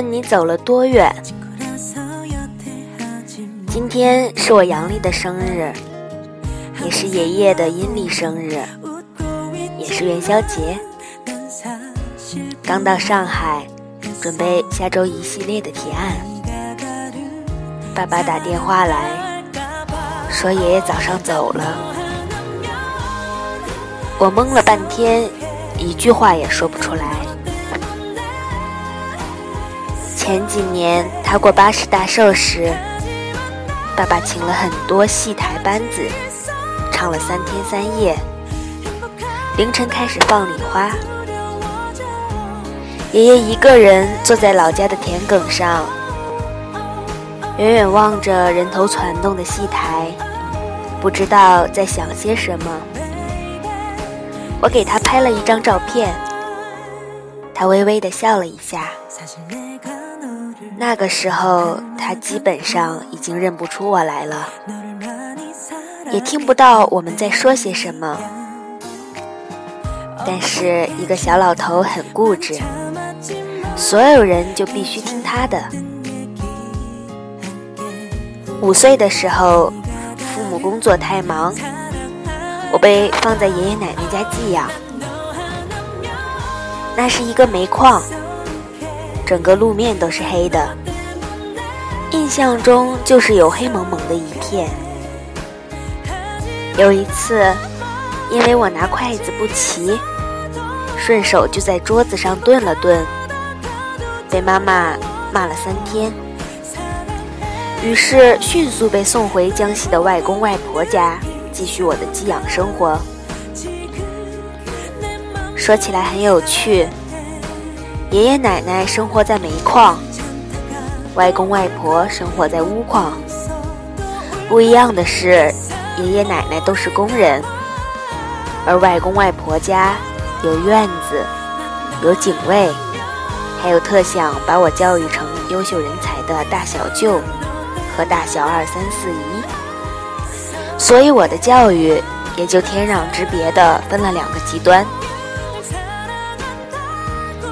问你走了多远，今天是我阳历的生日，也是爷爷的阴历生日，也是元宵节。刚到上海，准备下周一系列的提案。爸爸打电话来说爷爷早上走了，我懵了半天，一句话也说不出来。前几年他过八十大寿时，爸爸请了很多戏台班子，唱了三天三夜，凌晨开始放礼花。爷爷一个人坐在老家的田埂上，远远望着人头攒动的戏台，不知道在想些什么。我给他拍了一张照片，他微微的笑了一下。那个时候，他基本上已经认不出我来了，也听不到我们在说些什么。但是，一个小老头很固执。所有人就必须听他的。五岁的时候，父母工作太忙，我被放在爷爷奶奶家寄养。那是一个煤矿，整个路面都是黑的，印象中就是有黑蒙蒙的一片。有一次，因为我拿筷子不齐，顺手就在桌子上顿了顿。被妈妈骂了三天，于是迅速被送回江西的外公外婆家，继续我的寄养生活。说起来很有趣，爷爷奶奶生活在煤矿，外公外婆生活在钨矿。不一样的是，爷爷奶奶都是工人，而外公外婆家有院子，有警卫。还有特想把我教育成优秀人才的大小舅和大小二三四姨，所以我的教育也就天壤之别的分了两个极端。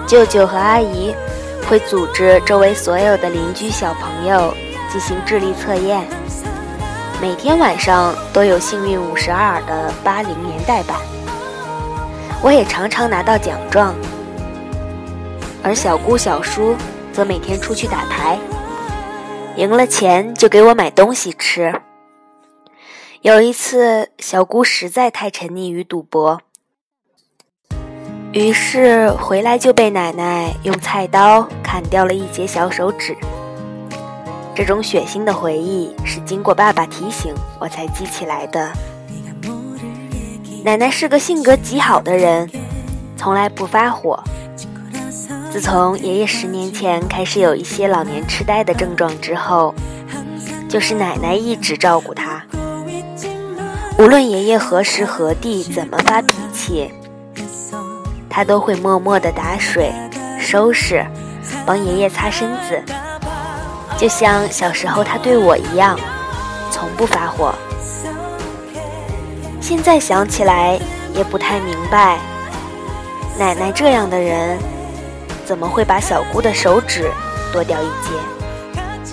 舅舅和阿姨会组织周围所有的邻居小朋友进行智力测验，每天晚上都有幸运五十二的八零年代版，我也常常拿到奖状。而小姑、小叔则每天出去打牌，赢了钱就给我买东西吃。有一次，小姑实在太沉溺于赌博，于是回来就被奶奶用菜刀砍掉了一截小手指。这种血腥的回忆是经过爸爸提醒我才记起来的。奶奶是个性格极好的人，从来不发火。自从爷爷十年前开始有一些老年痴呆的症状之后，就是奶奶一直照顾他。无论爷爷何时何地怎么发脾气，他都会默默地打水、收拾，帮爷爷擦身子，就像小时候他对我一样，从不发火。现在想起来也不太明白，奶奶这样的人。怎么会把小姑的手指剁掉一截？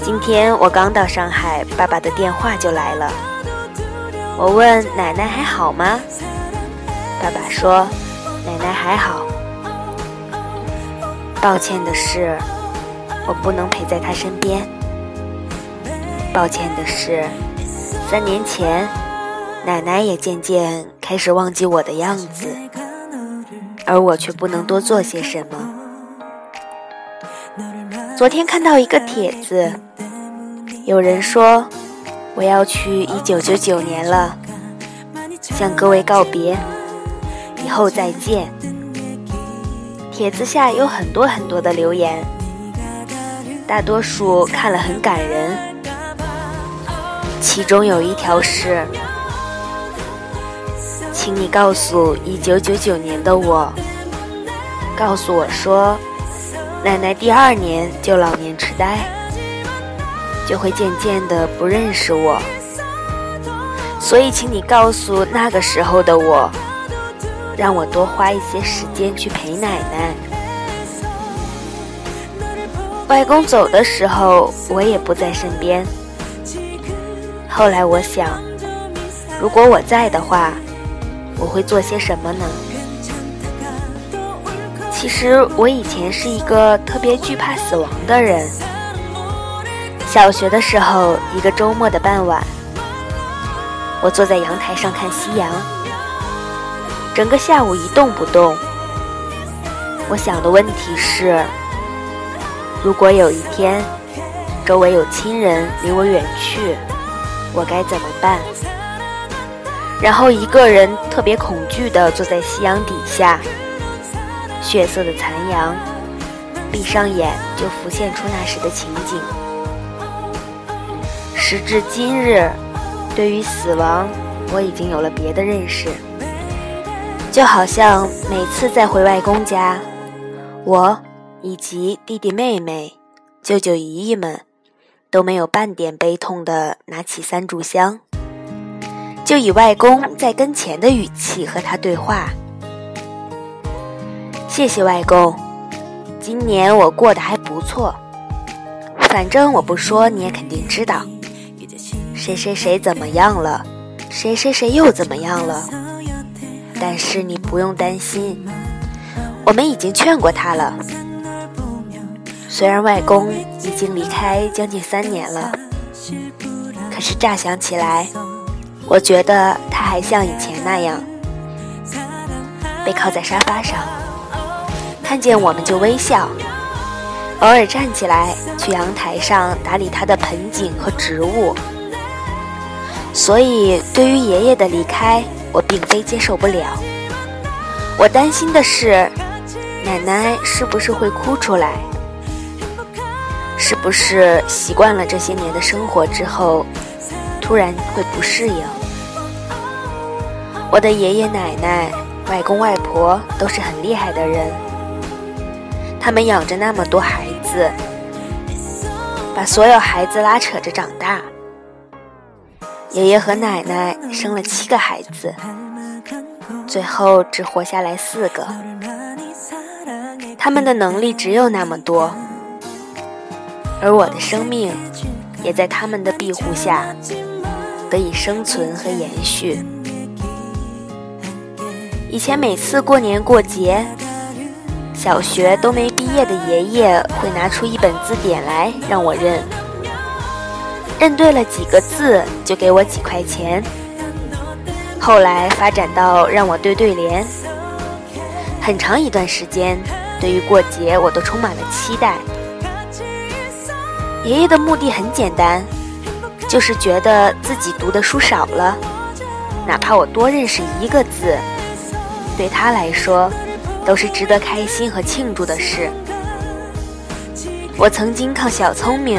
今天我刚到上海，爸爸的电话就来了。我问奶奶还好吗？爸爸说奶奶还好。抱歉的是，我不能陪在她身边。抱歉的是，三年前，奶奶也渐渐开始忘记我的样子。而我却不能多做些什么。昨天看到一个帖子，有人说我要去一九九九年了，向各位告别，后再见。帖子下有很多很多的留言，大多数看了很感人，其中有一条是。请你告诉一九九九年的我，告诉我说，奶奶第二年就老年痴呆，就会渐渐的不认识我。所以，请你告诉那个时候的我，让我多花一些时间去陪奶奶。外公走的时候，我也不在身边。后来我想，如果我在的话，我会做些什么呢？其实我以前是一个特别惧怕死亡的人。小学的时候，一个周末的傍晚，我坐在阳台上看夕阳，整个下午一动不动。我想的问题是：如果有一天，周围有亲人离我远去，我该怎么办？然后一个人特别恐惧地坐在夕阳底下。血色的残阳，闭上眼就浮现出那时的情景。时至今日，对于死亡，我已经有了别的认识。就好像每次在回外公家，我以及弟弟妹妹、舅舅姨姨们，都没有半点悲痛的拿起三炷香，就以外公在跟前的语气和他对话。谢谢外公，今年我过得还不错。反正我不说你也肯定知道，谁谁谁怎么样了，谁谁谁又怎么样了。但是你不用担心，我们已经劝过他了。虽然外公已经离开将近三年了，可是乍想起来，我觉得他还像以前那样，背靠在沙发上。看见我们就微笑，偶尔站起来去阳台上打理他的盆景和植物。所以，对于爷爷的离开，我并非接受不了。我担心的是，奶奶是不是会哭出来？是不是习惯了这些年的生活之后，突然会不适应？我的爷爷奶奶、外公外婆都是很厉害的人。他们养着那么多孩子，把所有孩子拉扯着长大。爷爷和奶奶生了七个孩子，最后只活下来四个。他们的能力只有那么多，而我的生命也在他们的庇护下得以生存和延续。以前每次过年过节。小学都没毕业的爷爷会拿出一本字典来让我认，认对了几个字就给我几块钱。后来发展到让我对对联，很长一段时间，对于过节我都充满了期待。爷爷的目的很简单，就是觉得自己读的书少了，哪怕我多认识一个字，对他来说。都是值得开心和庆祝的事。我曾经靠小聪明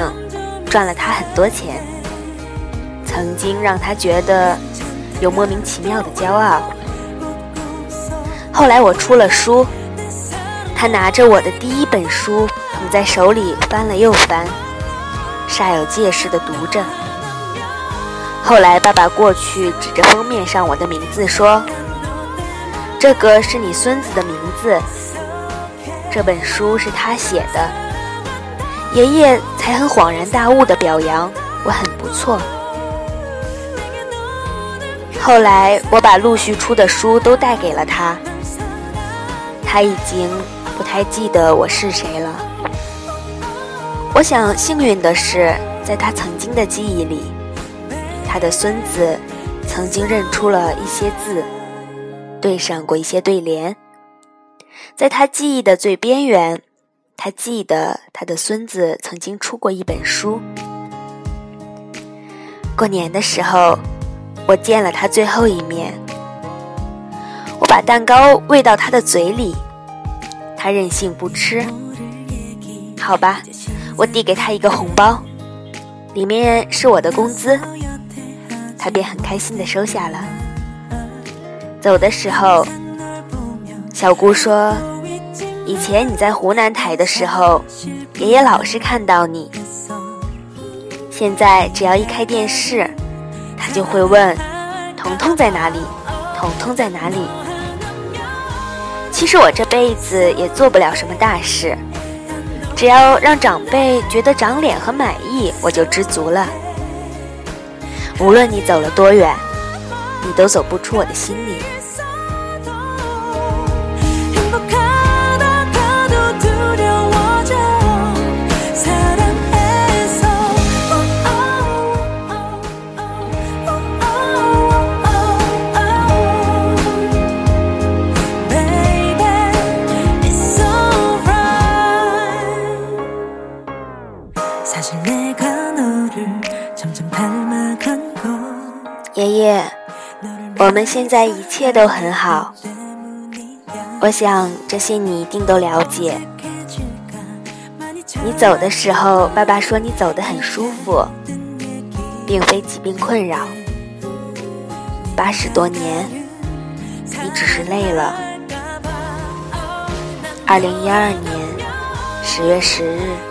赚了他很多钱，曾经让他觉得有莫名其妙的骄傲。后来我出了书，他拿着我的第一本书捧在手里翻了又翻，煞有介事地读着。后来爸爸过去指着封面上我的名字说。这个是你孙子的名字，这本书是他写的。爷爷才很恍然大悟的表扬我很不错。后来我把陆续出的书都带给了他，他已经不太记得我是谁了。我想幸运的是，在他曾经的记忆里，他的孙子曾经认出了一些字。对上过一些对联，在他记忆的最边缘，他记得他的孙子曾经出过一本书。过年的时候，我见了他最后一面，我把蛋糕喂到他的嘴里，他任性不吃。好吧，我递给他一个红包，里面是我的工资，他便很开心的收下了。走的时候，小姑说：“以前你在湖南台的时候，爷爷老是看到你。现在只要一开电视，他就会问：‘彤彤在哪里？彤彤在哪里？’其实我这辈子也做不了什么大事，只要让长辈觉得长脸和满意，我就知足了。无论你走了多远，你都走不出我的心里。我们现在一切都很好。我想这些你一定都了解。你走的时候，爸爸说你走得很舒服，并非疾病困扰。八十多年，你只是累了。二零一二年十月十日。